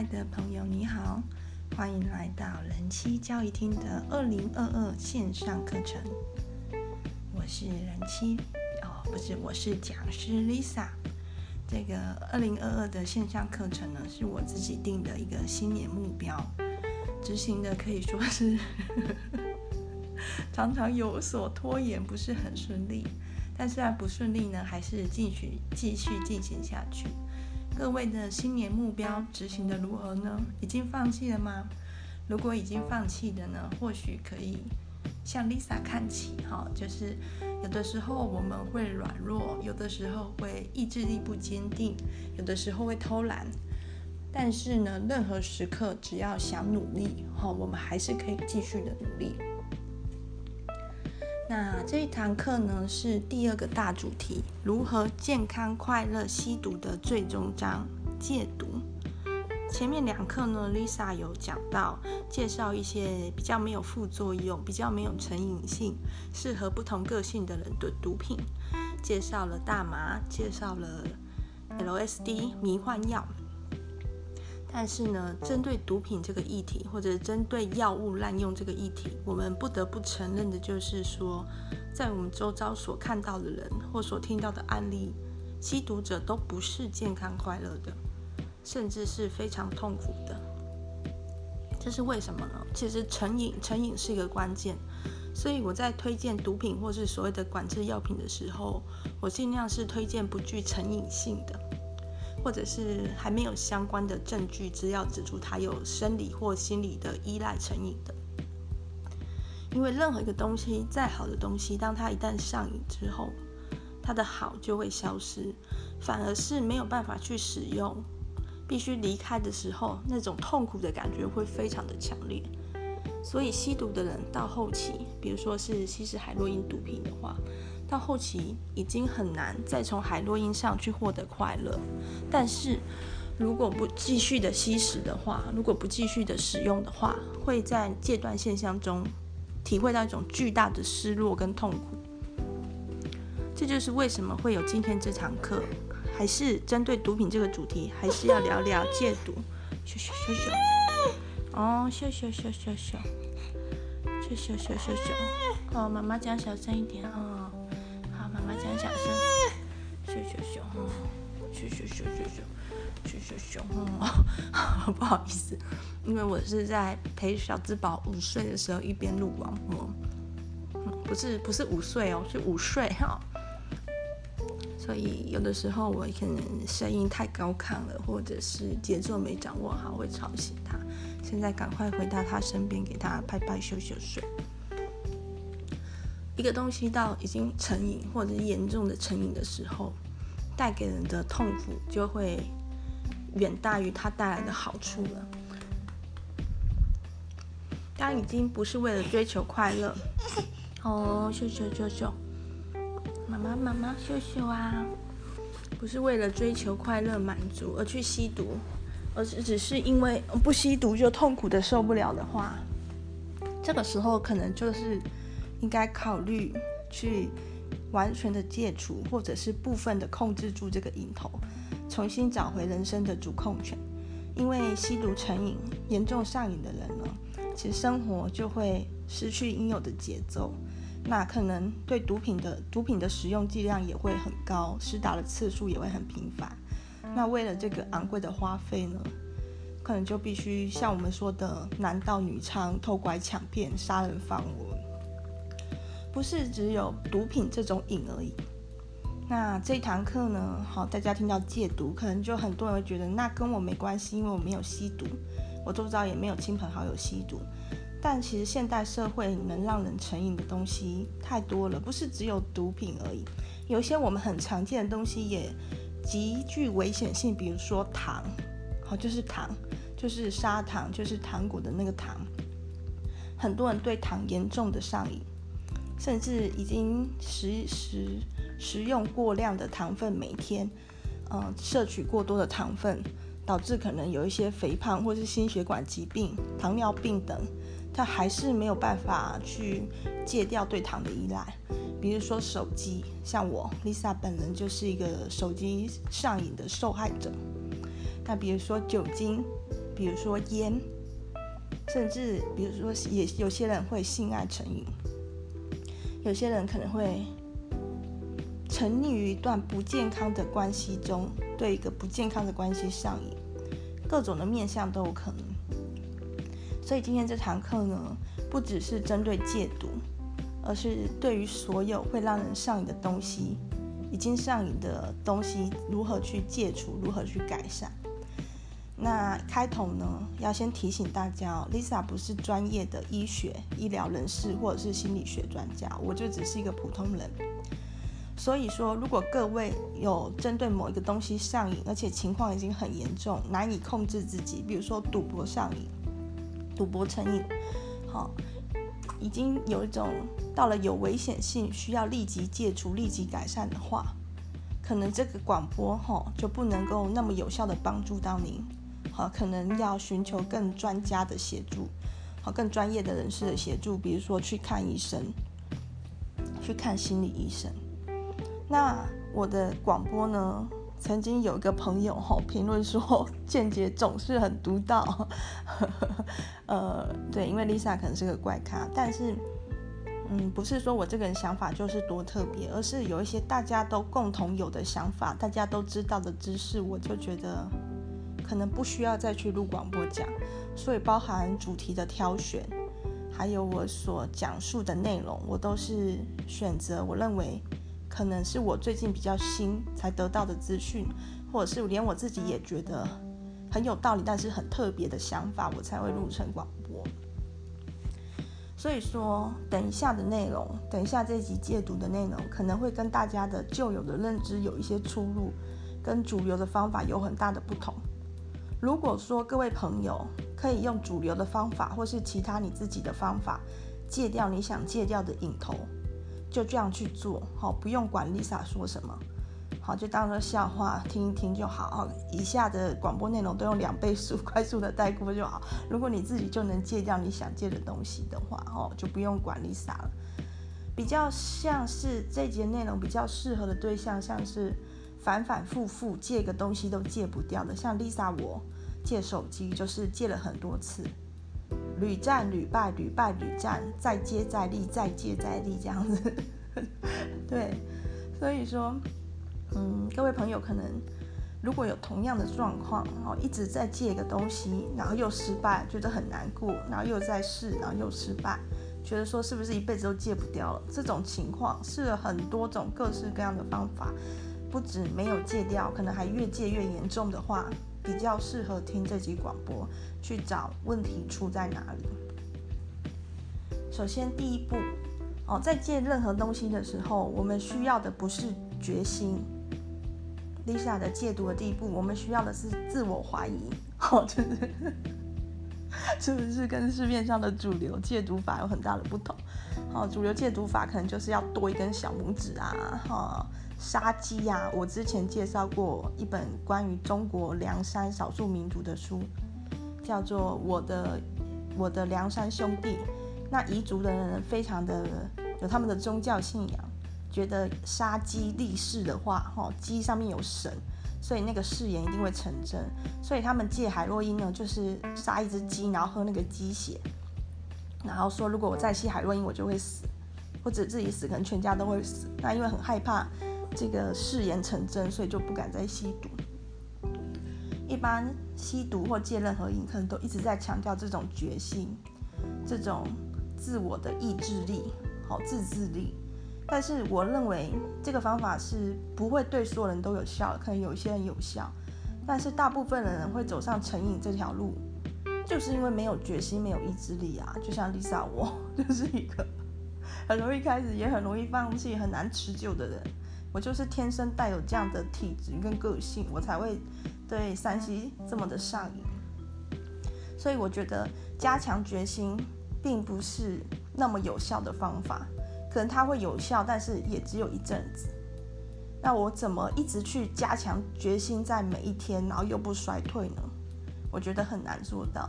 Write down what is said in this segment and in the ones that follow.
爱的朋友，你好，欢迎来到人妻教育厅的二零二二线上课程。我是人妻哦，不是，我是讲师 Lisa。这个二零二二的线上课程呢，是我自己定的一个新年目标，执行的可以说是 常常有所拖延，不是很顺利。但虽然不顺利呢，还是继续继续进行下去。各位的新年目标执行的如何呢？已经放弃了吗？如果已经放弃的呢，或许可以向 Lisa 看齐哈。就是有的时候我们会软弱，有的时候会意志力不坚定，有的时候会偷懒。但是呢，任何时刻只要想努力哈，我们还是可以继续的努力。那这一堂课呢，是第二个大主题，如何健康快乐吸毒的最终章，戒毒。前面两课呢，Lisa 有讲到介绍一些比较没有副作用、比较没有成瘾性、适合不同个性的人的毒品，介绍了大麻，介绍了 LSD 迷幻药。但是呢，针对毒品这个议题，或者针对药物滥用这个议题，我们不得不承认的就是说，在我们周遭所看到的人或所听到的案例，吸毒者都不是健康快乐的，甚至是非常痛苦的。这是为什么呢？其实成瘾，成瘾是一个关键。所以我在推荐毒品或是所谓的管制药品的时候，我尽量是推荐不具成瘾性的。或者是还没有相关的证据资料指出他有生理或心理的依赖成瘾的，因为任何一个东西再好的东西，当它一旦上瘾之后，它的好就会消失，反而是没有办法去使用，必须离开的时候，那种痛苦的感觉会非常的强烈。所以吸毒的人到后期，比如说是吸食海洛因毒品的话，到后期已经很难再从海洛因上去获得快乐，但是如果不继续的吸食的话，如果不继续的使用的话，会在戒断现象中体会到一种巨大的失落跟痛苦。这就是为什么会有今天这堂课，还是针对毒品这个主题，还是要聊聊戒毒。咻咻咻咻，哦，咻咻咻咻咻，咻咻咻咻咻，哦，妈妈讲小声一点哦。不好意思，因为我是在陪小智宝午睡的时候一边录广播，不是不是午睡哦，是午睡哈，所以有的时候我可能声音太高亢了，或者是节奏没掌握好，会吵醒他。现在赶快回到他身边，给他拍拍咻咻睡。一个东西到已经成瘾或者严重的成瘾的时候，带给人的痛苦就会远大于它带来的好处了。当已经不是为了追求快乐，哦，秀秀秀秀，妈妈妈妈秀秀啊，不是为了追求快乐满足而去吸毒，而是只是因为不吸毒就痛苦的受不了的话，这个时候可能就是。应该考虑去完全的戒除，或者是部分的控制住这个瘾头，重新找回人生的主控权。因为吸毒成瘾、严重上瘾的人呢，其实生活就会失去应有的节奏，那可能对毒品的毒品的使用剂量也会很高，施打的次数也会很频繁。那为了这个昂贵的花费呢，可能就必须像我们说的男盗女娼、偷拐抢骗、杀人放火。不是只有毒品这种瘾而已。那这堂课呢，好，大家听到戒毒，可能就很多人会觉得那跟我没关系，因为我没有吸毒，我周遭也没有亲朋好友吸毒。但其实现代社会能让人成瘾的东西太多了，不是只有毒品而已。有一些我们很常见的东西也极具危险性，比如说糖，好，就是糖，就是砂糖，就是糖果的那个糖。很多人对糖严重的上瘾。甚至已经时时食用过量的糖分，每天，嗯，摄取过多的糖分，导致可能有一些肥胖或是心血管疾病、糖尿病等，他还是没有办法去戒掉对糖的依赖。比如说手机，像我 Lisa 本人就是一个手机上瘾的受害者。那比如说酒精，比如说烟，甚至比如说也有些人会性爱成瘾，有些人可能会沉溺于一段不健康的关系中，对一个不健康的关系上瘾，各种的面向都有可能。所以今天这堂课呢，不只是针对戒毒，而是对于所有会让人上瘾的东西，已经上瘾的东西如何去戒除，如何去改善。那开头呢，要先提醒大家哦，Lisa 不是专业的医学医疗人士或者是心理学专家，我就只是一个普通人。所以说，如果各位有针对某一个东西上瘾，而且情况已经很严重，难以控制自己，比如说赌博上瘾、赌博成瘾，好，已经有一种到了有危险性，需要立即戒除、立即改善的话，可能这个广播哈就不能够那么有效的帮助到您。好，可能要寻求更专家的协助，好，更专业的人士的协助，比如说去看医生，去看心理医生。那我的广播呢，曾经有一个朋友哈评论说，见解总是很独到。呃，对，因为 Lisa 可能是个怪咖，但是，嗯，不是说我这个人想法就是多特别，而是有一些大家都共同有的想法，大家都知道的知识，我就觉得。可能不需要再去录广播讲，所以包含主题的挑选，还有我所讲述的内容，我都是选择我认为可能是我最近比较新才得到的资讯，或者是连我自己也觉得很有道理，但是很特别的想法，我才会录成广播。所以说，等一下的内容，等一下这集戒毒的内容，可能会跟大家的旧有的认知有一些出入，跟主流的方法有很大的不同。如果说各位朋友可以用主流的方法，或是其他你自己的方法戒掉你想戒掉的瘾头，就这样去做，好，不用管 Lisa 说什么，好，就当做笑话听一听就好。以下的广播内容都用两倍速快速的带过就好。如果你自己就能戒掉你想戒的东西的话，哦，就不用管 Lisa 了。比较像是这节内容比较适合的对象，像是。反反复复戒个东西都戒不掉的，像 Lisa 我戒手机就是戒了很多次，屡战屡败，屡败屡战，再接再厉，再接再厉这样子。对，所以说，嗯，各位朋友可能如果有同样的状况，然后，一直在戒一个东西，然后又失败，觉得很难过，然后又在试，然后又失败，觉得说是不是一辈子都戒不掉了？这种情况试了很多种各式各样的方法。不止没有戒掉，可能还越戒越严重的话，比较适合听这集广播，去找问题出在哪里。首先，第一步，哦，在戒任何东西的时候，我们需要的不是决心。Lisa 的戒毒的第一步，我们需要的是自我怀疑，哦，就是是不是跟市面上的主流戒毒法有很大的不同？哦，主流戒毒法可能就是要多一根小拇指啊，哈、哦。杀鸡呀！我之前介绍过一本关于中国凉山少数民族的书，叫做《我的我的凉山兄弟》。那彝族的人非常的有他们的宗教信仰，觉得杀鸡立誓的话，哈，鸡上面有神，所以那个誓言一定会成真。所以他们借海洛因呢，就是杀一只鸡，然后喝那个鸡血，然后说如果我再吸海洛因，我就会死，或者自己死，可能全家都会死。那因为很害怕。这个誓言成真，所以就不敢再吸毒。一般吸毒或戒任何瘾，可能都一直在强调这种决心、这种自我的意志力、好自制力。但是我认为这个方法是不会对所有人都有效，可能有一些人有效，但是大部分的人会走上成瘾这条路，就是因为没有决心、没有意志力啊。就像 Lisa 我就是一个很容易开始，也很容易放弃、很难持久的人。我就是天生带有这样的体质跟个性，我才会对山西这么的上瘾。所以我觉得加强决心并不是那么有效的方法，可能它会有效，但是也只有一阵子。那我怎么一直去加强决心在每一天，然后又不衰退呢？我觉得很难做到。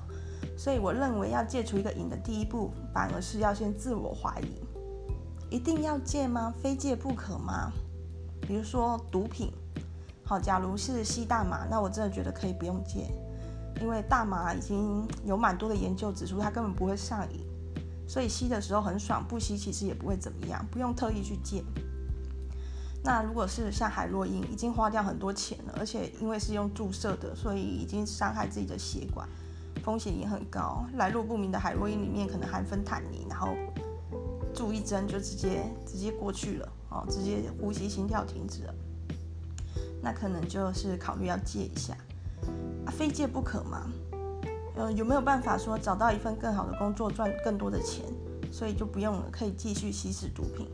所以我认为要戒除一个瘾的第一步，反而是要先自我怀疑：一定要戒吗？非戒不可吗？比如说毒品，好，假如是吸大麻，那我真的觉得可以不用戒。因为大麻已经有蛮多的研究指出，它根本不会上瘾，所以吸的时候很爽，不吸其实也不会怎么样，不用特意去戒。那如果是像海洛因，已经花掉很多钱了，而且因为是用注射的，所以已经伤害自己的血管，风险也很高。来路不明的海洛因里面可能含芬坦尼，然后注一针就直接直接过去了，哦，直接呼吸心跳停止了，那可能就是考虑要戒一下。啊，非戒不可嘛？呃，有没有办法说找到一份更好的工作，赚更多的钱，所以就不用了，可以继续吸食毒品？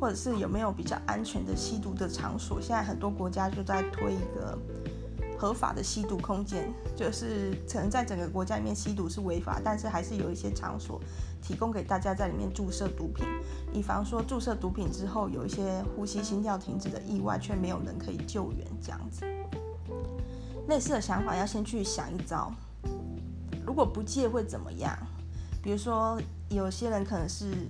或者是有没有比较安全的吸毒的场所？现在很多国家就在推一个合法的吸毒空间，就是可能在整个国家里面吸毒是违法，但是还是有一些场所提供给大家在里面注射毒品，以防说注射毒品之后有一些呼吸心跳停止的意外，却没有人可以救援这样子。类似的想法要先去想一招，如果不戒会怎么样？比如说有些人可能是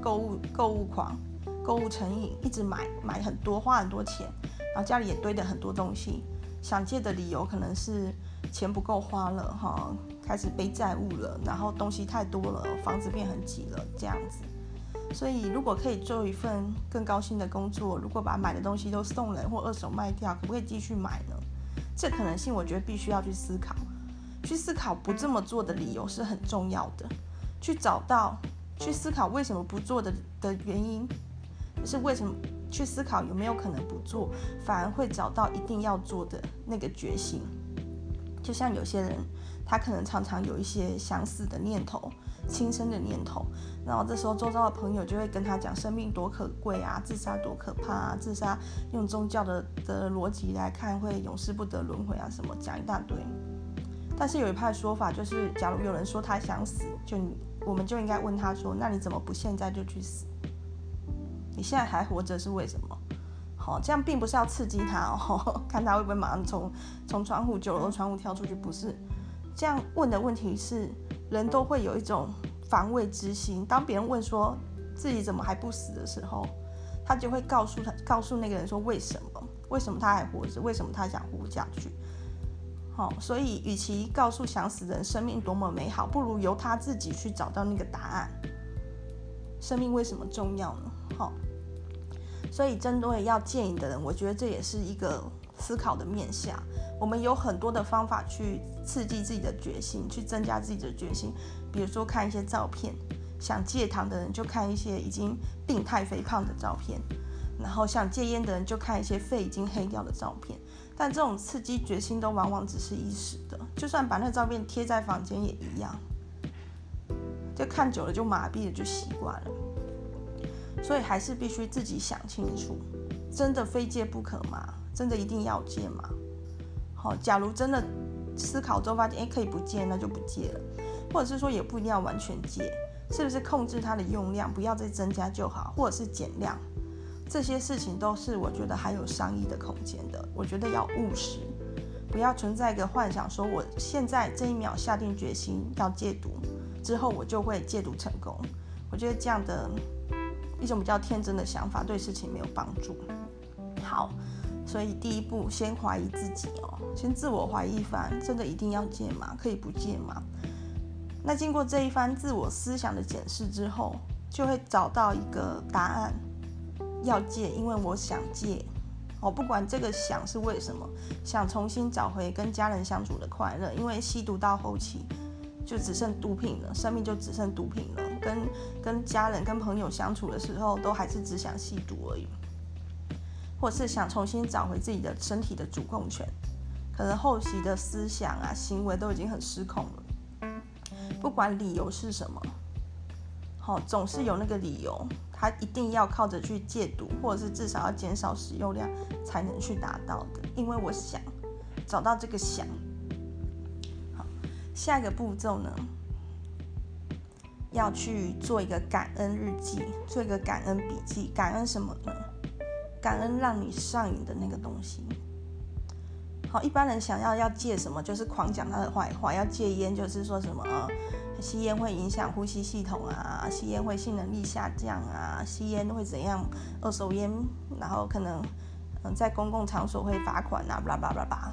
购物购物狂。购物成瘾，一直买买很多，花很多钱，然后家里也堆了很多东西。想戒的理由可能是钱不够花了哈，开始背债务了，然后东西太多了，房子变很挤了这样子。所以如果可以做一份更高薪的工作，如果把买的东西都送人或二手卖掉，可不可以继续买呢？这可能性我觉得必须要去思考，去思考不这么做的理由是很重要的，去找到去思考为什么不做的的原因。是为什么去思考有没有可能不做，反而会找到一定要做的那个决心。就像有些人，他可能常常有一些想死的念头、轻生的念头，然后这时候周遭的朋友就会跟他讲生命多可贵啊，自杀多可怕啊，自杀用宗教的的逻辑来看会永世不得轮回啊，什么讲一大堆。但是有一派说法就是，假如有人说他想死，就我们就应该问他说，那你怎么不现在就去死？你现在还活着是为什么？好，这样并不是要刺激他哦，看他会不会马上从从窗户九楼的窗户跳出去，不是。这样问的问题是，人都会有一种防卫之心。当别人问说自己怎么还不死的时候，他就会告诉他，告诉那个人说为什么？为什么他还活着？为什么他想活下去？好，所以与其告诉想死的人生命多么美好，不如由他自己去找到那个答案。生命为什么重要呢？好。所以，针对要戒瘾的人，我觉得这也是一个思考的面向。我们有很多的方法去刺激自己的决心，去增加自己的决心。比如说，看一些照片，想戒糖的人就看一些已经病态肥胖的照片，然后想戒烟的人就看一些肺已经黑掉的照片。但这种刺激决心都往往只是一时的，就算把那照片贴在房间也一样，就看久了就麻痹了，就习惯了。所以还是必须自己想清楚，真的非戒不可吗？真的一定要戒吗？好，假如真的思考之后发现，诶，可以不戒，那就不戒了，或者是说也不一定要完全戒，是不是控制它的用量，不要再增加就好，或者是减量，这些事情都是我觉得还有商议的空间的。我觉得要务实，不要存在一个幻想，说我现在这一秒下定决心要戒毒，之后我就会戒毒成功。我觉得这样的。一种比较天真的想法，对事情没有帮助。好，所以第一步先怀疑自己哦，先自我怀疑一番，真的一定要戒吗？可以不戒吗？那经过这一番自我思想的检视之后，就会找到一个答案，要戒，因为我想戒。我不管这个想是为什么，想重新找回跟家人相处的快乐，因为吸毒到后期。就只剩毒品了，生命就只剩毒品了。跟跟家人、跟朋友相处的时候，都还是只想吸毒而已，或是想重新找回自己的身体的主控权。可能后期的思想啊、行为都已经很失控了。不管理由是什么，好，总是有那个理由，他一定要靠着去戒毒，或者是至少要减少使用量，才能去达到的。因为我想找到这个想。好下一个步骤呢，要去做一个感恩日记，做一个感恩笔记。感恩什么呢？感恩让你上瘾的那个东西。好，一般人想要要戒什么，就是狂讲他的坏话。要戒烟，就是说什么，吸烟会影响呼吸系统啊，吸烟会性能力下降啊，吸烟会怎样？二手烟，然后可能嗯在公共场所会罚款啊，巴拉巴拉巴，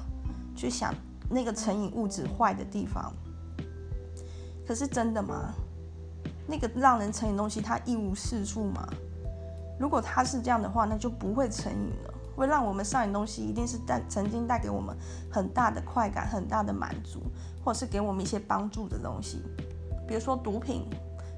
去想。那个成瘾物质坏的地方。可是真的吗？那个让人成瘾东西，它一无是处吗？如果它是这样的话，那就不会成瘾了。会让我们上瘾东西，一定是带曾经带给我们很大的快感、很大的满足，或者是给我们一些帮助的东西。比如说毒品，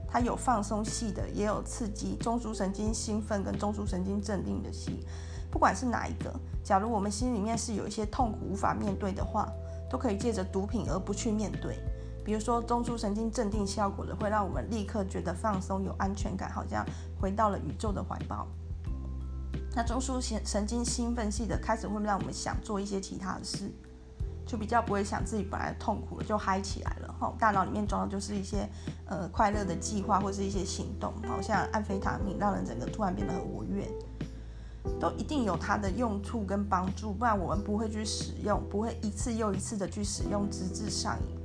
它有放松系的，也有刺激中枢神经兴奋跟中枢神经镇定的系。不管是哪一个，假如我们心里面是有一些痛苦无法面对的话，都可以借着毒品而不去面对。比如说中枢神经镇定效果的，会让我们立刻觉得放松、有安全感，好像回到了宇宙的怀抱。那中枢神神经兴奋系的，开始会让我们想做一些其他的事，就比较不会想自己本来痛苦了就嗨起来了。哈，大脑里面装的就是一些呃快乐的计划或是一些行动，好像安非他命，让人整个突然变得很活跃。都一定有它的用处跟帮助，不然我们不会去使用，不会一次又一次的去使用，直至上瘾。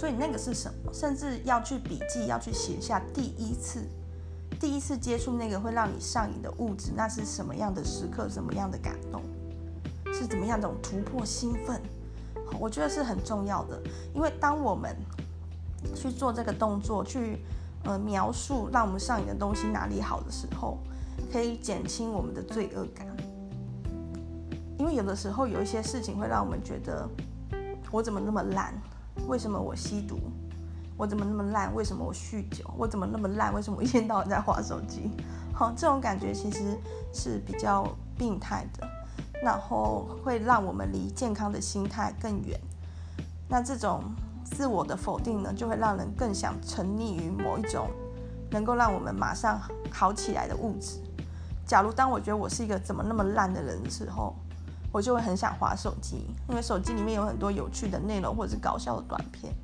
所以那个是什么？甚至要去笔记，要去写下第一次，第一次接触那个会让你上瘾的物质，那是什么样的时刻，什么样的感动，是怎么样的种突破兴奋？我觉得是很重要的，因为当我们去做这个动作，去呃描述让我们上瘾的东西哪里好的时候。可以减轻我们的罪恶感，因为有的时候有一些事情会让我们觉得，我怎么那么懒？为什么我吸毒？我怎么那么烂？为什么我酗酒？我怎么那么烂？为什么我一天到晚在划手机？好，这种感觉其实是比较病态的，然后会让我们离健康的心态更远。那这种自我的否定呢，就会让人更想沉溺于某一种能够让我们马上好起来的物质。假如当我觉得我是一个怎么那么烂的人的时候，我就会很想滑手机，因为手机里面有很多有趣的内容或者是搞笑的短片，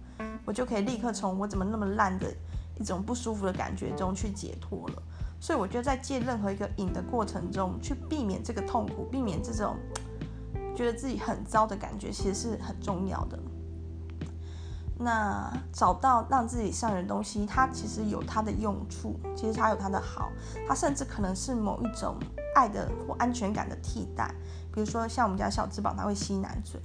我就可以立刻从我怎么那么烂的一种不舒服的感觉中去解脱了。所以我觉得在戒任何一个瘾的过程中，去避免这个痛苦，避免这种觉得自己很糟的感觉，其实是很重要的。那找到让自己上瘾的东西，它其实有它的用处，其实它有它的好，它甚至可能是某一种爱的或安全感的替代。比如说像我们家小智宝，他会吸奶嘴，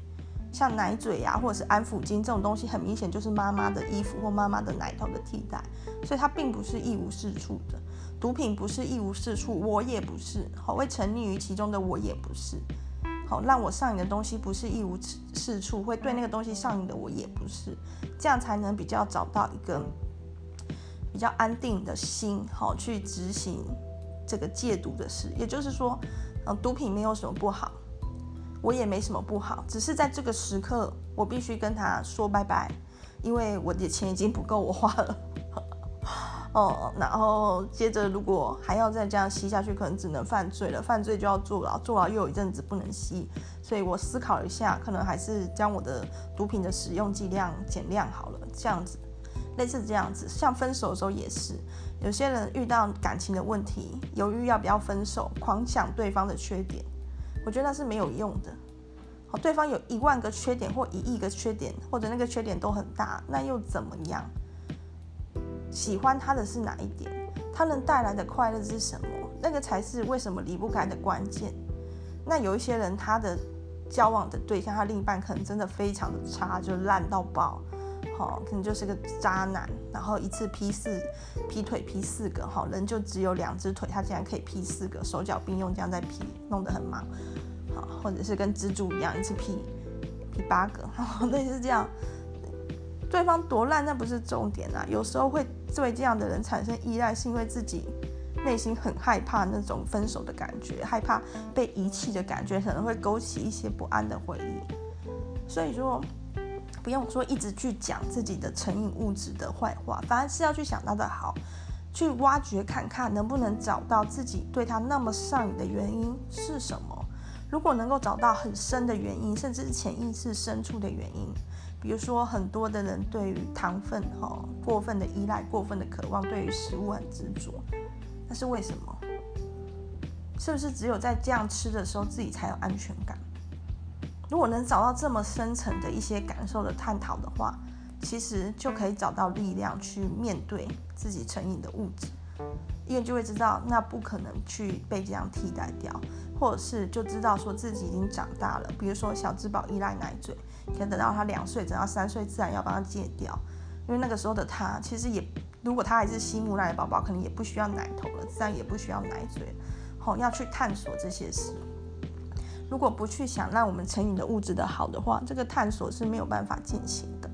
像奶嘴呀、或者是安抚巾这种东西，很明显就是妈妈的衣服或妈妈的奶头的替代，所以它并不是一无是处的。毒品不是一无是处，我也不是，好会沉溺于其中的我也不是。好，让我上瘾的东西不是一无是处，会对那个东西上瘾的我也不是，这样才能比较找到一个比较安定的心，好去执行这个戒毒的事。也就是说，嗯，毒品没有什么不好，我也没什么不好，只是在这个时刻，我必须跟他说拜拜，因为我的钱已经不够我花了。哦，然后接着，如果还要再这样吸下去，可能只能犯罪了。犯罪就要坐牢，坐牢又有一阵子不能吸，所以我思考一下，可能还是将我的毒品的使用剂量减量好了。这样子，类似这样子，像分手的时候也是，有些人遇到感情的问题，犹豫要不要分手，狂想对方的缺点，我觉得那是没有用的。好，对方有一万个缺点或一亿个缺点，或者那个缺点都很大，那又怎么样？喜欢他的是哪一点？他能带来的快乐是什么？那个才是为什么离不开的关键。那有一些人，他的交往的对象，他另一半可能真的非常的差，就烂到爆，好，可能就是个渣男，然后一次劈四劈腿劈四个，好，人就只有两只腿，他竟然可以劈四个，手脚并用这样在劈，弄得很忙，好，或者是跟蜘蛛一样，一次劈劈八个，好，类似这样。对方多烂那不是重点啊，有时候会对这样的人产生依赖，是因为自己内心很害怕那种分手的感觉，害怕被遗弃的感觉，可能会勾起一些不安的回忆。所以说，不用说一直去讲自己的成瘾物质的坏话，反而是要去想他的好，去挖掘看看能不能找到自己对他那么上瘾的原因是什么。如果能够找到很深的原因，甚至是潜意识深处的原因。比如说，很多的人对于糖分哈过分的依赖、过分的渴望，对于食物很执着，那是为什么？是不是只有在这样吃的时候，自己才有安全感？如果能找到这么深层的一些感受的探讨的话，其实就可以找到力量去面对自己成瘾的物质。因为就会知道那不可能去被这样替代掉，或者是就知道说自己已经长大了。比如说小智宝依赖奶嘴，可能等到他两岁，等到三岁，自然要帮他戒掉。因为那个时候的他，其实也如果他还是吸母奶的宝宝，可能也不需要奶头了，自然也不需要奶嘴。好，要去探索这些事。如果不去想让我们成瘾的物质的好的话，这个探索是没有办法进行的。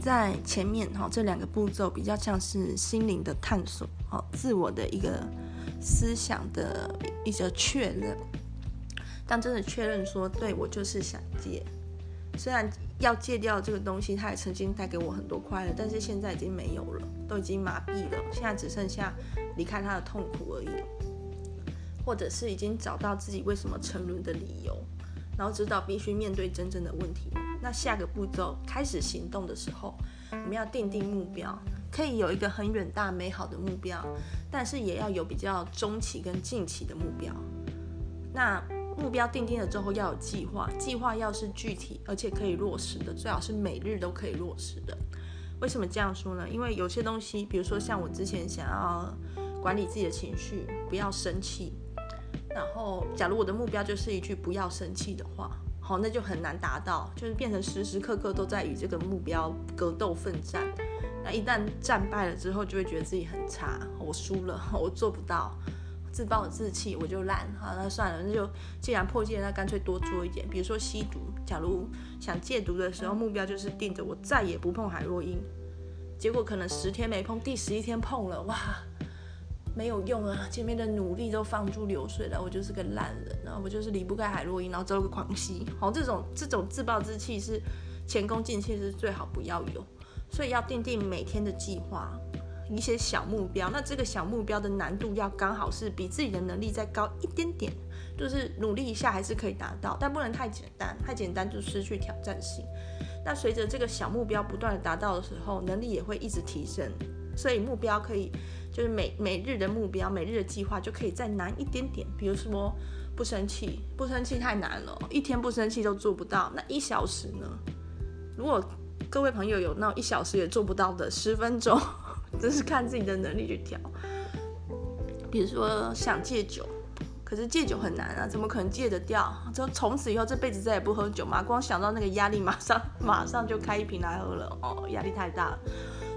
在前面哈，这两个步骤比较像是心灵的探索，哈，自我的一个思想的一个确认。当真的确认说，对，我就是想戒。虽然要戒掉这个东西，它也曾经带给我很多快乐，但是现在已经没有了，都已经麻痹了。现在只剩下离开它的痛苦而已，或者是已经找到自己为什么沉沦的理由，然后知道必须面对真正的问题。那下个步骤开始行动的时候，我们要定定目标，可以有一个很远大美好的目标，但是也要有比较中期跟近期的目标。那目标定定了之后，要有计划，计划要是具体而且可以落实的，最好是每日都可以落实的。为什么这样说呢？因为有些东西，比如说像我之前想要管理自己的情绪，不要生气，然后假如我的目标就是一句不要生气的话，好，那就很难达到，就是变成时时刻刻都在与这个目标格斗奋战。那一旦战败了之后，就会觉得自己很差，我输了，我做不到。自暴自弃，我就烂，好，那算了，那就既然破戒，那干脆多做一点。比如说吸毒，假如想戒毒的时候，目标就是定着我再也不碰海洛因，结果可能十天没碰，第十一天碰了，哇，没有用啊，前面的努力都放诸流水了，我就是个烂人，然后我就是离不开海洛因，然后之后个狂吸，好，这种这种自暴自弃是前功尽弃，是最好不要有，所以要定定每天的计划。一些小目标，那这个小目标的难度要刚好是比自己的能力再高一点点，就是努力一下还是可以达到，但不能太简单，太简单就失去挑战性。那随着这个小目标不断的达到的时候，能力也会一直提升，所以目标可以就是每每日的目标，每日的计划就可以再难一点点。比如说不生气，不生气太难了，一天不生气都做不到，那一小时呢？如果各位朋友有那一小时也做不到的，十分钟。这是看自己的能力去调。比如说想戒酒，可是戒酒很难啊，怎么可能戒得掉？就从此以后这辈子再也不喝酒嘛？光想到那个压力，马上 马上就开一瓶来喝了哦，压力太大了。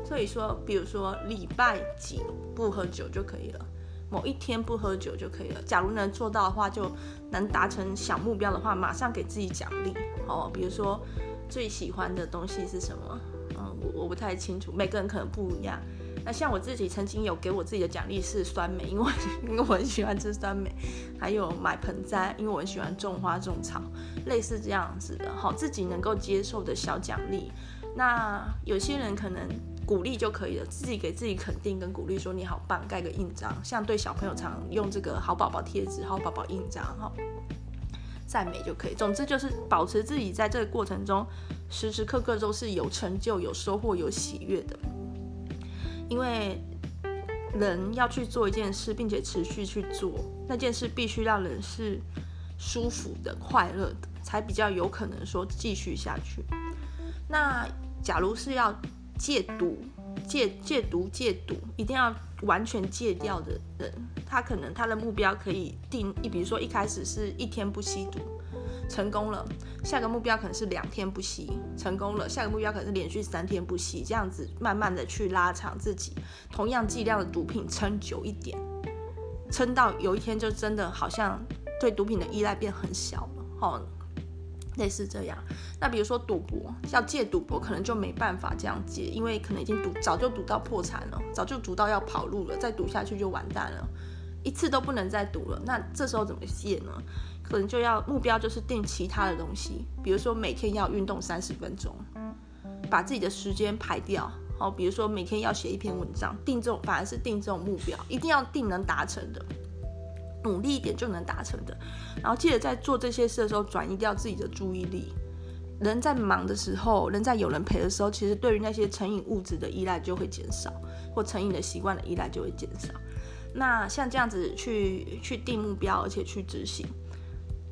所以说，比如说礼拜几不喝酒就可以了，某一天不喝酒就可以了。假如能做到的话，就能达成小目标的话，马上给自己奖励哦。比如说最喜欢的东西是什么？嗯，我我不太清楚，每个人可能不一样。那像我自己曾经有给我自己的奖励是酸梅，因为 因为我很喜欢吃酸梅，还有买盆栽，因为我很喜欢种花种草，类似这样子的，好，自己能够接受的小奖励。那有些人可能鼓励就可以了，自己给自己肯定跟鼓励，说你好棒，盖个印章，像对小朋友常用这个好宝宝贴纸、好宝宝印章，哈，赞美就可以。总之就是保持自己在这个过程中时时刻刻都是有成就、有收获、有喜悦的。因为人要去做一件事，并且持续去做那件事，必须让人是舒服的、快乐的，才比较有可能说继续下去。那假如是要戒毒、戒戒毒、戒毒，一定要完全戒掉的人，他可能他的目标可以定一，比如说一开始是一天不吸毒。成功了，下个目标可能是两天不吸，成功了，下个目标可能是连续三天不吸，这样子慢慢的去拉长自己，同样剂量的毒品撑久一点，撑到有一天就真的好像对毒品的依赖变很小了，哦，类似这样。那比如说赌博，要戒赌博可能就没办法这样戒，因为可能已经赌早就赌到破产了，早就赌到要跑路了，再赌下去就完蛋了，一次都不能再赌了。那这时候怎么戒呢？可能就要目标就是定其他的东西，比如说每天要运动三十分钟，把自己的时间排掉。好，比如说每天要写一篇文章，定这种反而是定这种目标，一定要定能达成的，努力一点就能达成的。然后记得在做这些事的时候，转移掉自己的注意力。人在忙的时候，人在有人陪的时候，其实对于那些成瘾物质的依赖就会减少，或成瘾的习惯的依赖就会减少。那像这样子去去定目标，而且去执行。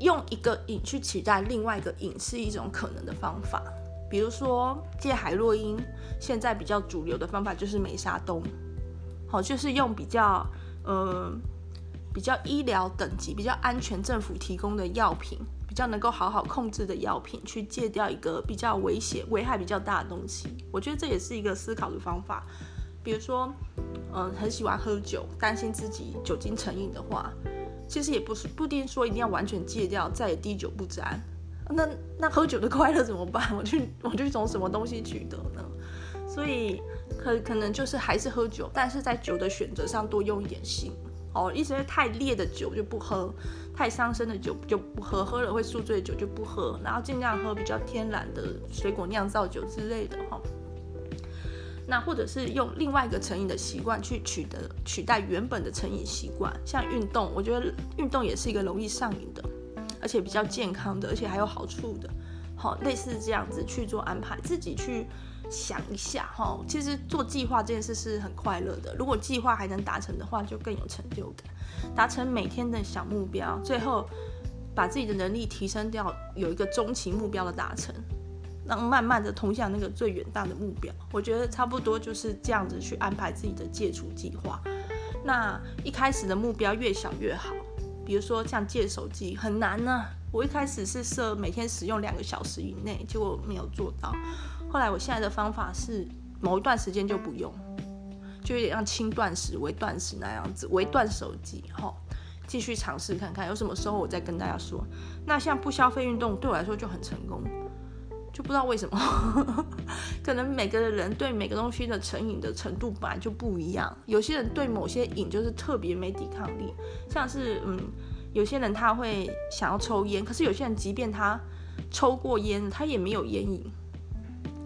用一个瘾去取代另外一个瘾是一种可能的方法。比如说戒海洛因，现在比较主流的方法就是美沙酮，好，就是用比较呃比较医疗等级、比较安全、政府提供的药品，比较能够好好控制的药品，去戒掉一个比较危险、危害比较大的东西。我觉得这也是一个思考的方法。比如说，嗯、很喜欢喝酒，担心自己酒精成瘾的话，其实也不是不一定说一定要完全戒掉，再也滴酒不沾。那那喝酒的快乐怎么办？我去我去从什么东西取得呢？所以可可能就是还是喝酒，但是在酒的选择上多用一点心哦。一些太烈的酒就不喝，太伤身的酒就不喝，喝了会宿醉的酒就不喝，然后尽量喝比较天然的水果酿造酒之类的哈。那或者是用另外一个成瘾的习惯去取得取代原本的成瘾习惯，像运动，我觉得运动也是一个容易上瘾的，而且比较健康的，而且还有好处的。好，类似这样子去做安排，自己去想一下哈。其实做计划这件事是很快乐的，如果计划还能达成的话，就更有成就感。达成每天的小目标，最后把自己的能力提升掉，有一个中期目标的达成。然后慢慢的通向那个最远大的目标，我觉得差不多就是这样子去安排自己的戒除计划。那一开始的目标越小越好，比如说像戒手机很难呢、我一开始是设每天使用两个小时以内，结果没有做到。后来我现在的方法是某一段时间就不用，就有点像轻断食、微断食那样子，微断手机，好，继续尝试看看有什么时候我再跟大家说。那像不消费运动对我来说就很成功。就不知道为什么，可能每个人对每个东西的成瘾的程度本来就不一样。有些人对某些瘾就是特别没抵抗力，像是嗯，有些人他会想要抽烟，可是有些人即便他抽过烟，他也没有烟瘾。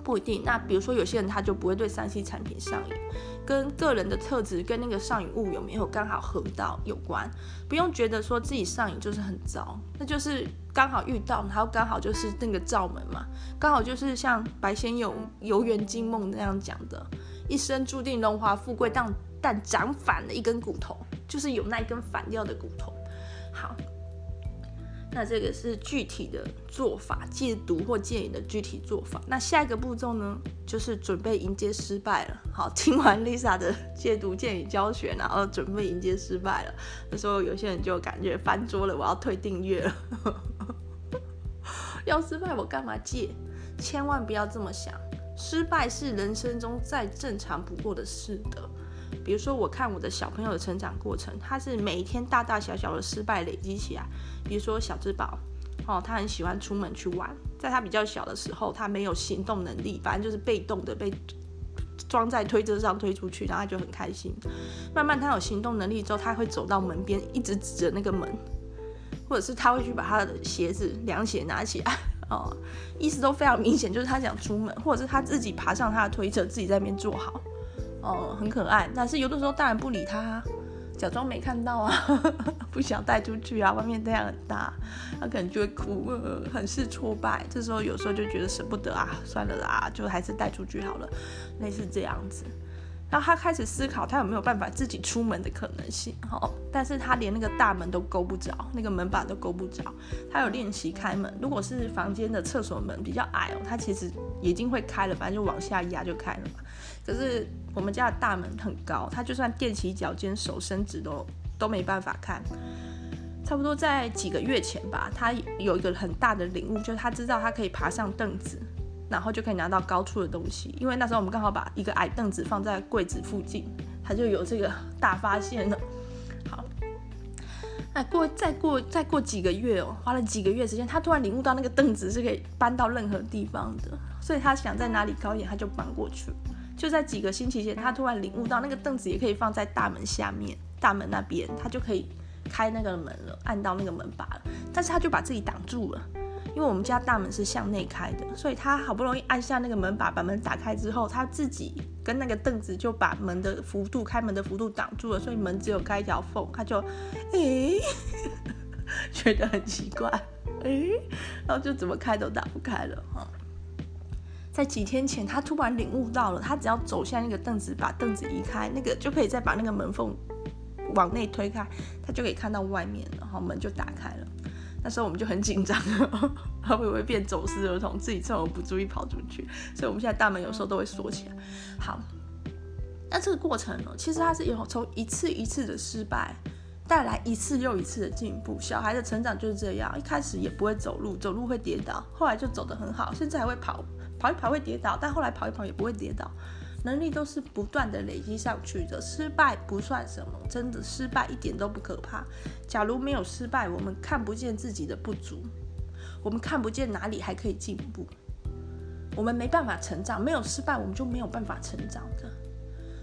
不一定。那比如说有些人他就不会对三 C 产品上瘾，跟个人的特质跟那个上瘾物有没有刚好合到有关。不用觉得说自己上瘾就是很糟，那就是刚好遇到，然后刚好就是那个罩门嘛，刚好就是像白先勇游园惊梦那样讲的，一生注定荣华富贵，但但长反了一根骨头，就是有那一根反掉的骨头。好。那这个是具体的做法，戒毒或戒瘾的具体做法。那下一个步骤呢，就是准备迎接失败了。好，听完 Lisa 的戒毒戒瘾教学，然后准备迎接失败了。那时候有些人就感觉翻桌了，我要退订阅了。要失败我干嘛戒？千万不要这么想，失败是人生中再正常不过的事的。比如说，我看我的小朋友的成长过程，他是每一天大大小小的失败累积起来。比如说小智宝，哦，他很喜欢出门去玩，在他比较小的时候，他没有行动能力，反正就是被动的被装在推车上推出去，然后他就很开心。慢慢他有行动能力之后，他会走到门边，一直指着那个门，或者是他会去把他的鞋子凉鞋拿起来，哦，意思都非常明显，就是他想出门，或者是他自己爬上他的推车，自己在那边坐好。哦，很可爱，但是有的时候大人不理他，假装没看到啊，不想带出去啊，外面太阳很大，他可能就会哭，很是挫败。这时候有时候就觉得舍不得啊，算了啦，就还是带出去好了，类似这样子。然后他开始思考，他有没有办法自己出门的可能性？哦，但是他连那个大门都勾不着，那个门把都勾不着。他有练习开门，如果是房间的厕所门比较矮哦，他其实已经会开了，反正就往下压就开了嘛。可是我们家的大门很高，他就算踮起脚尖手伸直都都没办法看。差不多在几个月前吧，他有一个很大的领悟，就是他知道他可以爬上凳子。然后就可以拿到高处的东西，因为那时候我们刚好把一个矮凳子放在柜子附近，他就有这个大发现了。好，那过再过再过几个月哦，花了几个月时间，他突然领悟到那个凳子是可以搬到任何地方的，所以他想在哪里高一点，他就搬过去。就在几个星期前，他突然领悟到那个凳子也可以放在大门下面，大门那边，他就可以开那个门了，按到那个门把了，但是他就把自己挡住了。因为我们家大门是向内开的，所以他好不容易按下那个门把，把门打开之后，他自己跟那个凳子就把门的幅度、开门的幅度挡住了，所以门只有开一条缝，他就，诶、欸，觉得很奇怪，诶、欸，然后就怎么开都打不开了哈。在几天前，他突然领悟到了，他只要走向那个凳子，把凳子移开，那个就可以再把那个门缝往内推开，他就可以看到外面，然后门就打开了。那时候我们就很紧张，他会不会变走失儿童，自己趁我不注意跑出去？所以我们现在大门有时候都会锁起来。好，那这个过程呢，其实它是有从一次一次的失败带来一次又一次的进步。小孩的成长就是这样，一开始也不会走路，走路会跌倒，后来就走得很好，甚至还会跑，跑一跑会跌倒，但后来跑一跑也不会跌倒。能力都是不断的累积上去的，失败不算什么，真的失败一点都不可怕。假如没有失败，我们看不见自己的不足，我们看不见哪里还可以进步，我们没办法成长。没有失败，我们就没有办法成长的。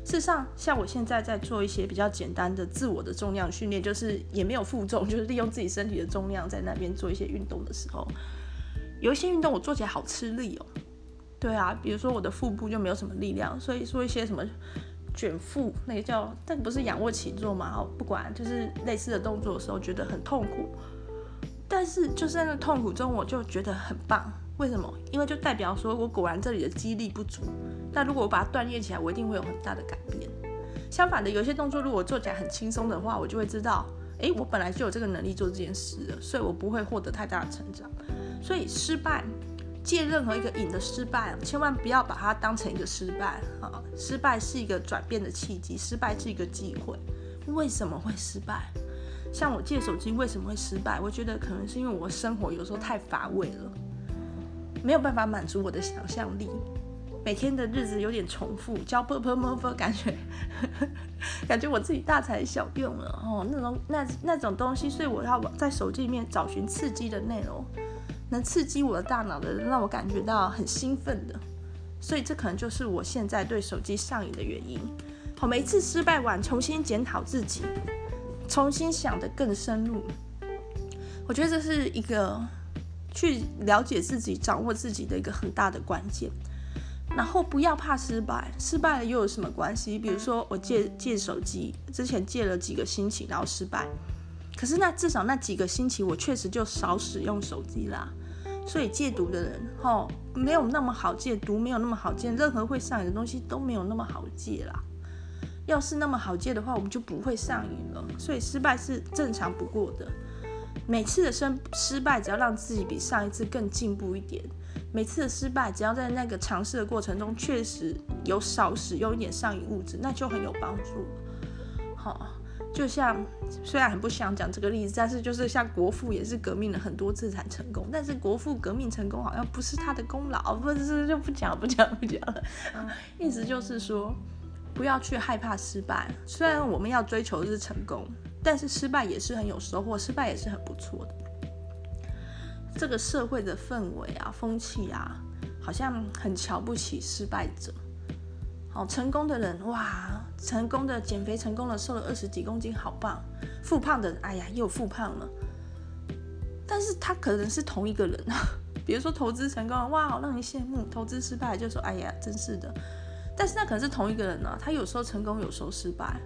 事实上，像我现在在做一些比较简单的自我的重量训练，就是也没有负重，就是利用自己身体的重量在那边做一些运动的时候，有一些运动我做起来好吃力哦。对啊，比如说我的腹部就没有什么力量，所以说一些什么卷腹，那个叫，但不是仰卧起坐嘛，哦，不管，就是类似的动作的时候觉得很痛苦，但是就是在那痛苦中我就觉得很棒，为什么？因为就代表说我果然这里的肌力不足，但如果我把它锻炼起来，我一定会有很大的改变。相反的，有些动作如果做起来很轻松的话，我就会知道，诶，我本来就有这个能力做这件事了，所以我不会获得太大的成长，所以失败。借任何一个瘾的失败，千万不要把它当成一个失败啊！失败是一个转变的契机，失败是一个机会。为什么会失败？像我借手机为什么会失败？我觉得可能是因为我生活有时候太乏味了，没有办法满足我的想象力。每天的日子有点重复，交啵啵啵啵，感觉 感觉我自己大材小用了哦，那种那那种东西，所以我要在手机里面找寻刺激的内容。能刺激我的大脑的，让我感觉到很兴奋的，所以这可能就是我现在对手机上瘾的原因。好，每一次失败完，重新检讨自己，重新想得更深入，我觉得这是一个去了解自己、掌握自己的一个很大的关键。然后不要怕失败，失败了又有什么关系？比如说我借借手机，之前借了几个星期，然后失败。可是那至少那几个星期，我确实就少使用手机啦。所以戒毒的人，吼，没有那么好戒毒，没有那么好戒，任何会上瘾的东西都没有那么好戒啦。要是那么好戒的话，我们就不会上瘾了。所以失败是正常不过的。每次的失失败，只要让自己比上一次更进步一点。每次的失败，只要在那个尝试的过程中确实有少使用一点上瘾物质，那就很有帮助。好。就像虽然很不想讲这个例子，但是就是像国父也是革命了很多次才成功，但是国父革命成功好像不是他的功劳，不是就不讲不讲不讲了。意思就是说，不要去害怕失败。虽然我们要追求的是成功，但是失败也是很有收获，失败也是很不错的。这个社会的氛围啊，风气啊，好像很瞧不起失败者。好，成功的人哇，成功的减肥成功了，瘦了二十几公斤，好棒。复胖的，哎呀，又复胖了。但是他可能是同一个人啊。比如说投资成功了，哇，好让人羡慕；投资失败就说，哎呀，真是的。但是那可能是同一个人呢、他有时候成功，有时候失败。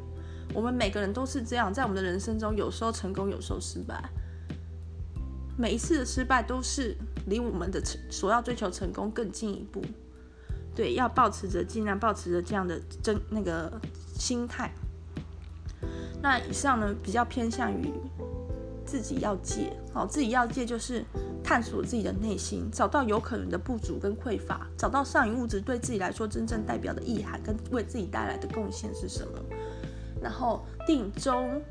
我们每个人都是这样，在我们的人生中，有时候成功，有时候失败。每一次的失败都是离我们的所要追求成功更进一步。对，要保持着，尽量保持着这样的真那个心态。那以上呢，比较偏向于自己要戒，好，自己要戒就是探索自己的内心，找到有可能的不足跟匮乏，找到上瘾物质对自己来说真正代表的意涵跟为自己带来的贡献是什么，然后定中、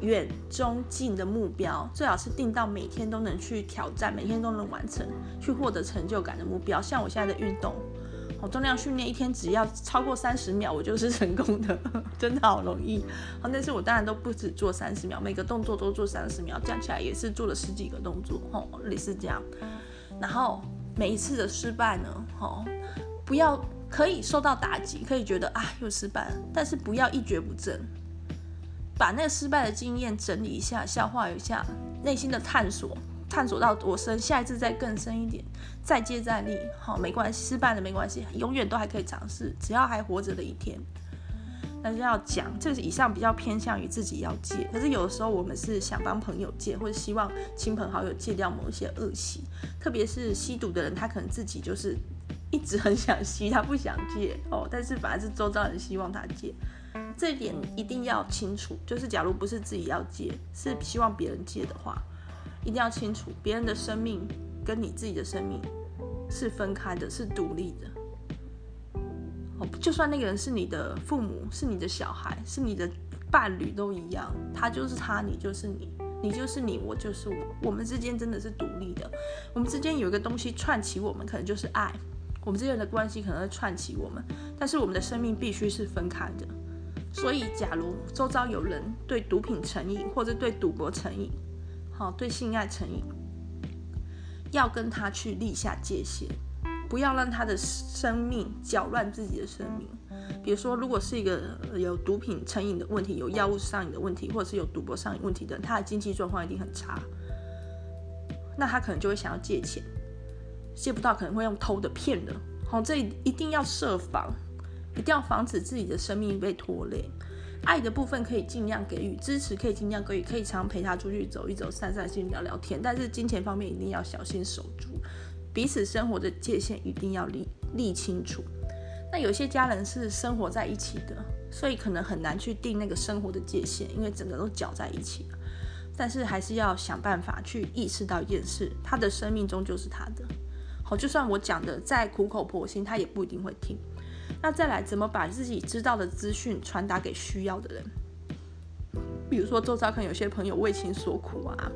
远、中、近的目标，最好是定到每天都能去挑战，每天都能完成，去获得成就感的目标。像我现在的运动。好，重量训练一天只要超过三十秒，我就是 成功的，真的好容易。好，但是我当然都不止做三十秒，每个动作都做三十秒，加起来也是做了十几个动作，吼，类似这样。然后每一次的失败呢，吼，不要可以受到打击，可以觉得啊又失败了，但是不要一蹶不振，把那个失败的经验整理一下，消化一下，内心的探索。探索到多深，下一次再更深一点，再接再厉，好，没关系，失败了没关系，永远都还可以尝试，只要还活着的一天。但是要讲，这是以上比较偏向于自己要戒，可是有的时候我们是想帮朋友戒，或者希望亲朋好友戒掉某一些恶习，特别是吸毒的人，他可能自己就是一直很想吸，他不想戒哦，但是反而是周遭人希望他戒，这一点一定要清楚，就是假如不是自己要戒，是希望别人戒的话。一定要清楚，别人的生命跟你自己的生命是分开的，是独立的。哦，就算那个人是你的父母，是你的小孩，是你的伴侣都一样，他就是他，你就是你，你就是你，我就是我，我们之间真的是独立的。我们之间有一个东西串起我们，可能就是爱。我们之间的关系可能会串起我们，但是我们的生命必须是分开的。所以，假如周遭有人对毒品成瘾，或者对赌博成瘾，好，对性爱成瘾，要跟他去立下界限，不要让他的生命搅乱自己的生命。比如说，如果是一个有毒品成瘾的问题，有药物上瘾的问题，或者是有赌博上瘾问题的，他的经济状况一定很差，那他可能就会想要借钱。借不到可能会用偷的、骗的，好，这一定要设防，一定要防止自己的生命被拖累。爱的部分可以尽量给予支持，可以尽量给予，可以常陪他出去走一走、散散心、聊聊天。但是金钱方面一定要小心守住，彼此生活的界限一定要立立清楚。那有些家人是生活在一起的，所以可能很难去定那个生活的界限，因为整个都搅在一起了。但是还是要想办法去意识到一件事：他的生命终究是他的。好，就算我讲的再苦口婆心，他也不一定会听。那再来，怎么把自己知道的资讯传达给需要的人？比如说，周遭可能有些朋友为情所苦啊，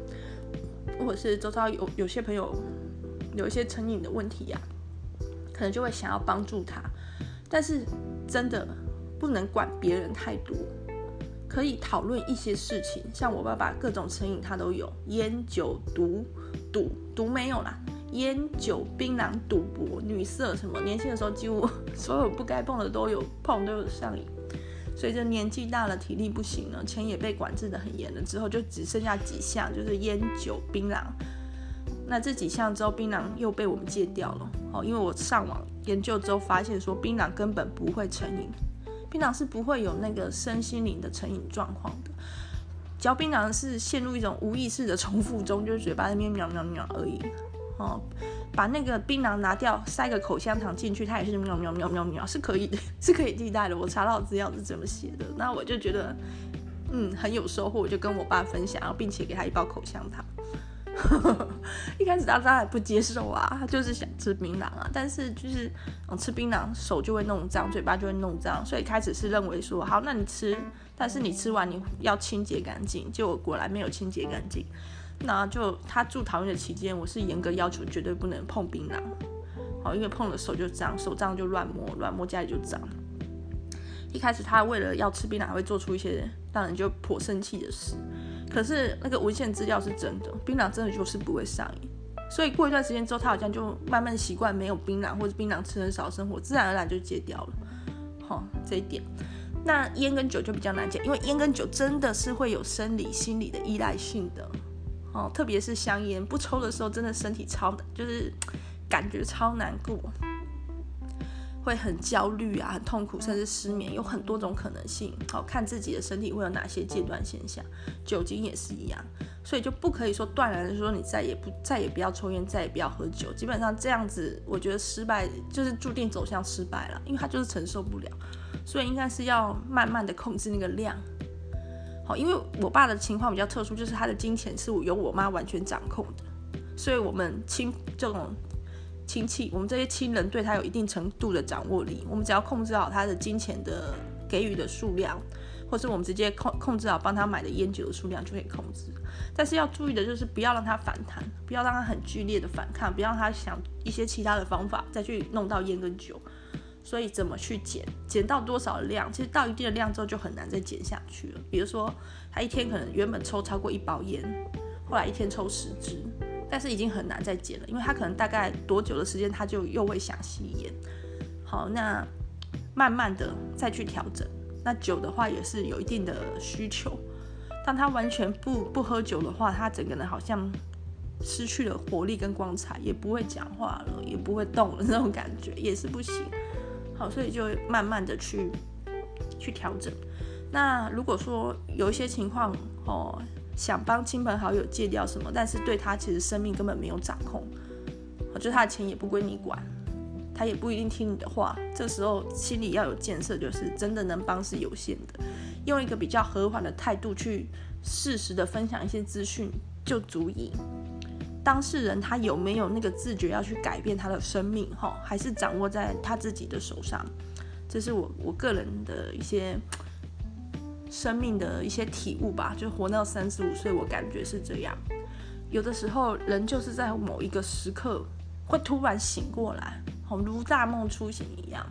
或者是周遭有有些朋友有一些成瘾的问题呀、可能就会想要帮助他。但是真的不能管别人太多，可以讨论一些事情。像我爸爸各种成瘾他都有，烟酒毒赌毒没有啦。烟酒、槟榔、赌博、女色什么，年轻的时候几乎所有不该碰的都有碰，都有上瘾。随着年纪大了，体力不行了，钱也被管制得很严了，之后就只剩下几项，就是烟酒、槟榔。那这几项之后，槟榔又被我们戒掉了。哦，因为我上网研究之后发现说，槟榔根本不会成瘾，槟榔是不会有那个身心灵的成瘾状况的。嚼槟榔是陷入一种无意识的重复中，就是嘴巴那边喵喵喵而已。哦，把那个槟榔拿掉，塞个口香糖进去，它也是喵喵喵喵喵，是可以的，是可以替代的。我查到资料是怎么写的，那我就觉得，嗯，很有收获，我就跟我爸分享，然后并且给他一包口香糖。一开始他他还不接受啊，他就是想吃槟榔啊，但是就是嗯，吃槟榔手就会弄脏，嘴巴就会弄脏，所以开始是认为说，好，那你吃，但是你吃完你要清洁干净，结果果然没有清洁干净。那就他住桃园的期间，我是严格要求绝对不能碰槟榔，好，因为碰了手就脏，手脏就乱摸，乱摸家里就脏。一开始他为了要吃槟榔，还会做出一些让人就颇生气的事。可是那个文献资料是真的，槟榔真的就是不会上瘾。所以过一段时间之后，他好像就慢慢习惯没有槟榔或者槟榔吃很少生活，自然而然就戒掉了。好，这一点。那烟跟酒就比较难戒，因为烟跟酒真的是会有生理、心理的依赖性的。哦，特别是香烟，不抽的时候，真的身体超就是感觉超难过，会很焦虑啊，很痛苦，甚至失眠，有很多种可能性。好，看自己的身体会有哪些戒断现象，酒精也是一样，所以就不可以说断然的说你再也不再也不要抽烟，再也不要喝酒。基本上这样子，我觉得失败就是注定走向失败了，因为他就是承受不了，所以应该是要慢慢的控制那个量。好，因为我爸的情况比较特殊，就是他的金钱是由我妈完全掌控的，所以我们亲这种亲戚，我们这些亲人对他有一定程度的掌握力。我们只要控制好他的金钱的给予的数量，或是我们直接控控制好帮他买的烟酒的数量，就可以控制。但是要注意的就是不要让他反弹，不要让他很剧烈的反抗，不要让他想一些其他的方法再去弄到烟跟酒。所以怎么去减？减到多少量？其实到一定的量之后就很难再减下去了。比如说，他一天可能原本抽超过一包烟，后来一天抽十支，但是已经很难再减了，因为他可能大概多久的时间他就又会想吸烟。好，那慢慢的再去调整。那酒的话也是有一定的需求。当他完全不不喝酒的话，他整个人好像失去了活力跟光彩，也不会讲话了，也不会动了，那种感觉也是不行。好，所以就慢慢的去去调整。那如果说有一些情况哦，想帮亲朋好友戒掉什么，但是对他其实生命根本没有掌控，就他的钱也不归你管，他也不一定听你的话。这时候心里要有建设，就是真的能帮是有限的，用一个比较和缓的态度去适时的分享一些资讯就足以。当事人他有没有那个自觉要去改变他的生命，哈，还是掌握在他自己的手上？这是我我个人的一些生命的一些体悟吧。就活到三十五岁，我感觉是这样。有的时候人就是在某一个时刻会突然醒过来，好如大梦初醒一样。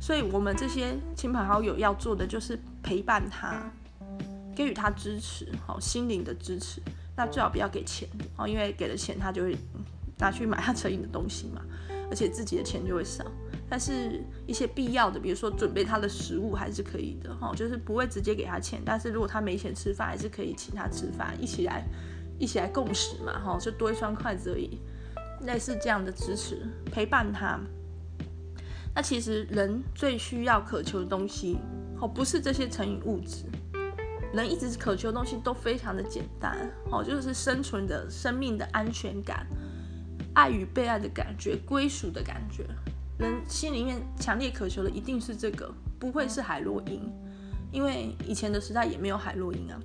所以我们这些亲朋好友要做的就是陪伴他，给予他支持，好心灵的支持。那最好不要给钱哦，因为给了钱他就会拿去买他成瘾的东西嘛，而且自己的钱就会少。但是一些必要的，比如说准备他的食物还是可以的哈，就是不会直接给他钱，但是如果他没钱吃饭，还是可以请他吃饭，一起来一起来共食嘛哈，就多一双筷子而已，类似这样的支持陪伴他。那其实人最需要渴求的东西哦，不是这些成瘾物质。人一直渴求的东西都非常的简单，哦，就是生存的生命的安全感、爱与被爱的感觉、归属的感觉。人心里面强烈渴求的一定是这个，不会是海洛因，因为以前的时代也没有海洛因啊。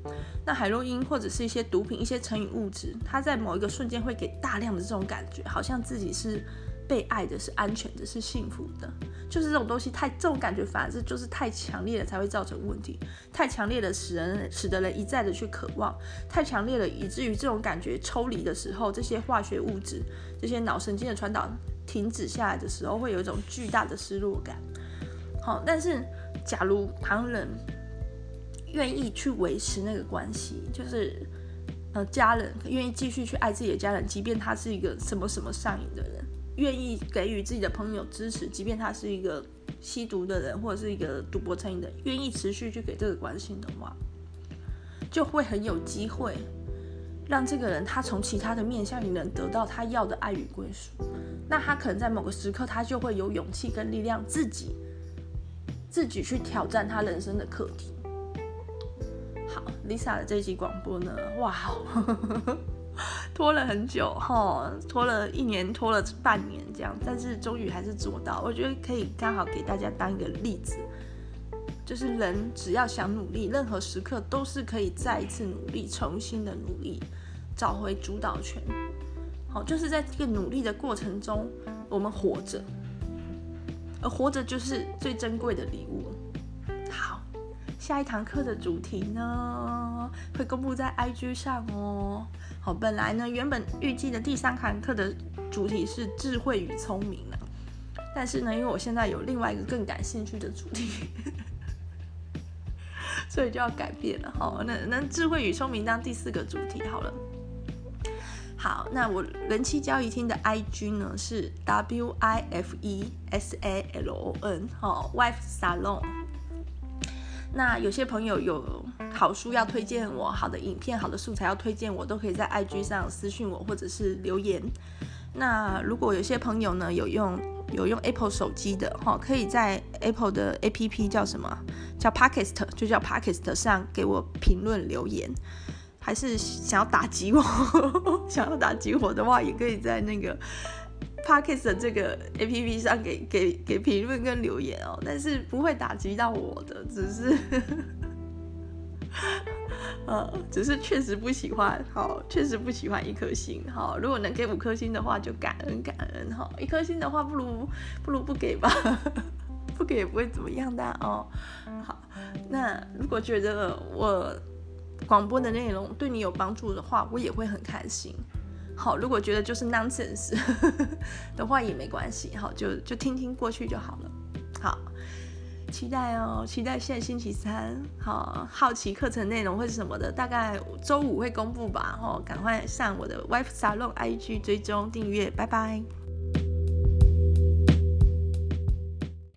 那海洛因或者是一些毒品、一些成瘾物质，它在某一个瞬间会给大量的这种感觉，好像自己是。被爱的是安全的，是幸福的，就是这种东西太这种感觉，反而是就是太强烈了才会造成问题，太强烈的使人使得人一再的去渴望，太强烈了以至于这种感觉抽离的时候，这些化学物质、这些脑神经的传导停止下来的时候，会有一种巨大的失落感。好，但是假如旁人愿意去维持那个关系，就是呃家人愿意继续去爱自己的家人，即便他是一个什么什么上瘾的人。愿意给予自己的朋友支持，即便他是一个吸毒的人，或者是一个赌博成瘾的，愿意持续去给这个关心的话，就会很有机会让这个人他从其他的面向里能得到他要的爱与归属。那他可能在某个时刻，他就会有勇气跟力量，自己自己去挑战他人生的课题。好，Lisa 的这一集广播呢，哇！拖了很久哈，拖了一年，拖了半年这样，但是终于还是做到。我觉得可以刚好给大家当一个例子，就是人只要想努力，任何时刻都是可以再一次努力，重新的努力，找回主导权。好，就是在这个努力的过程中，我们活着，而活着就是最珍贵的礼物。好，下一堂课的主题呢，会公布在 IG 上哦。好，本来呢，原本预计的第三堂课的主题是智慧与聪明呢，但是呢，因为我现在有另外一个更感兴趣的主题，所以就要改变了。好，那那智慧与聪明当第四个主题好了。好，那我人气交易厅的 IG 呢是 W I F E S A L O N，好，Wife Salon。那有些朋友有好书要推荐我，好的影片、好的素材要推荐我，都可以在 IG 上私信我或者是留言。那如果有些朋友呢有用有用 Apple 手机的哈，可以在 Apple 的 APP 叫什么？叫 Podcast，就叫 Podcast 上给我评论留言。还是想要打击我，想要打击我的话，也可以在那个。Podcast 的这个 APP 上给给给评论跟留言哦，但是不会打击到我的，只是，呃，只是确实不喜欢，好，确实不喜欢一颗星，好，如果能给五颗星的话就感恩感恩，好，一颗星的话不如不如不给吧，不给也不会怎么样的哦，好，那如果觉得我广播的内容对你有帮助的话，我也会很开心。好，如果觉得就是 nonsense 的话也没关系，好，就就听听过去就好了。好，期待哦，期待现在星期三，好，好奇课程内容会是什么的，大概周五会公布吧。哦，赶快上我的 Wife Salon IG 追踪订阅，拜拜。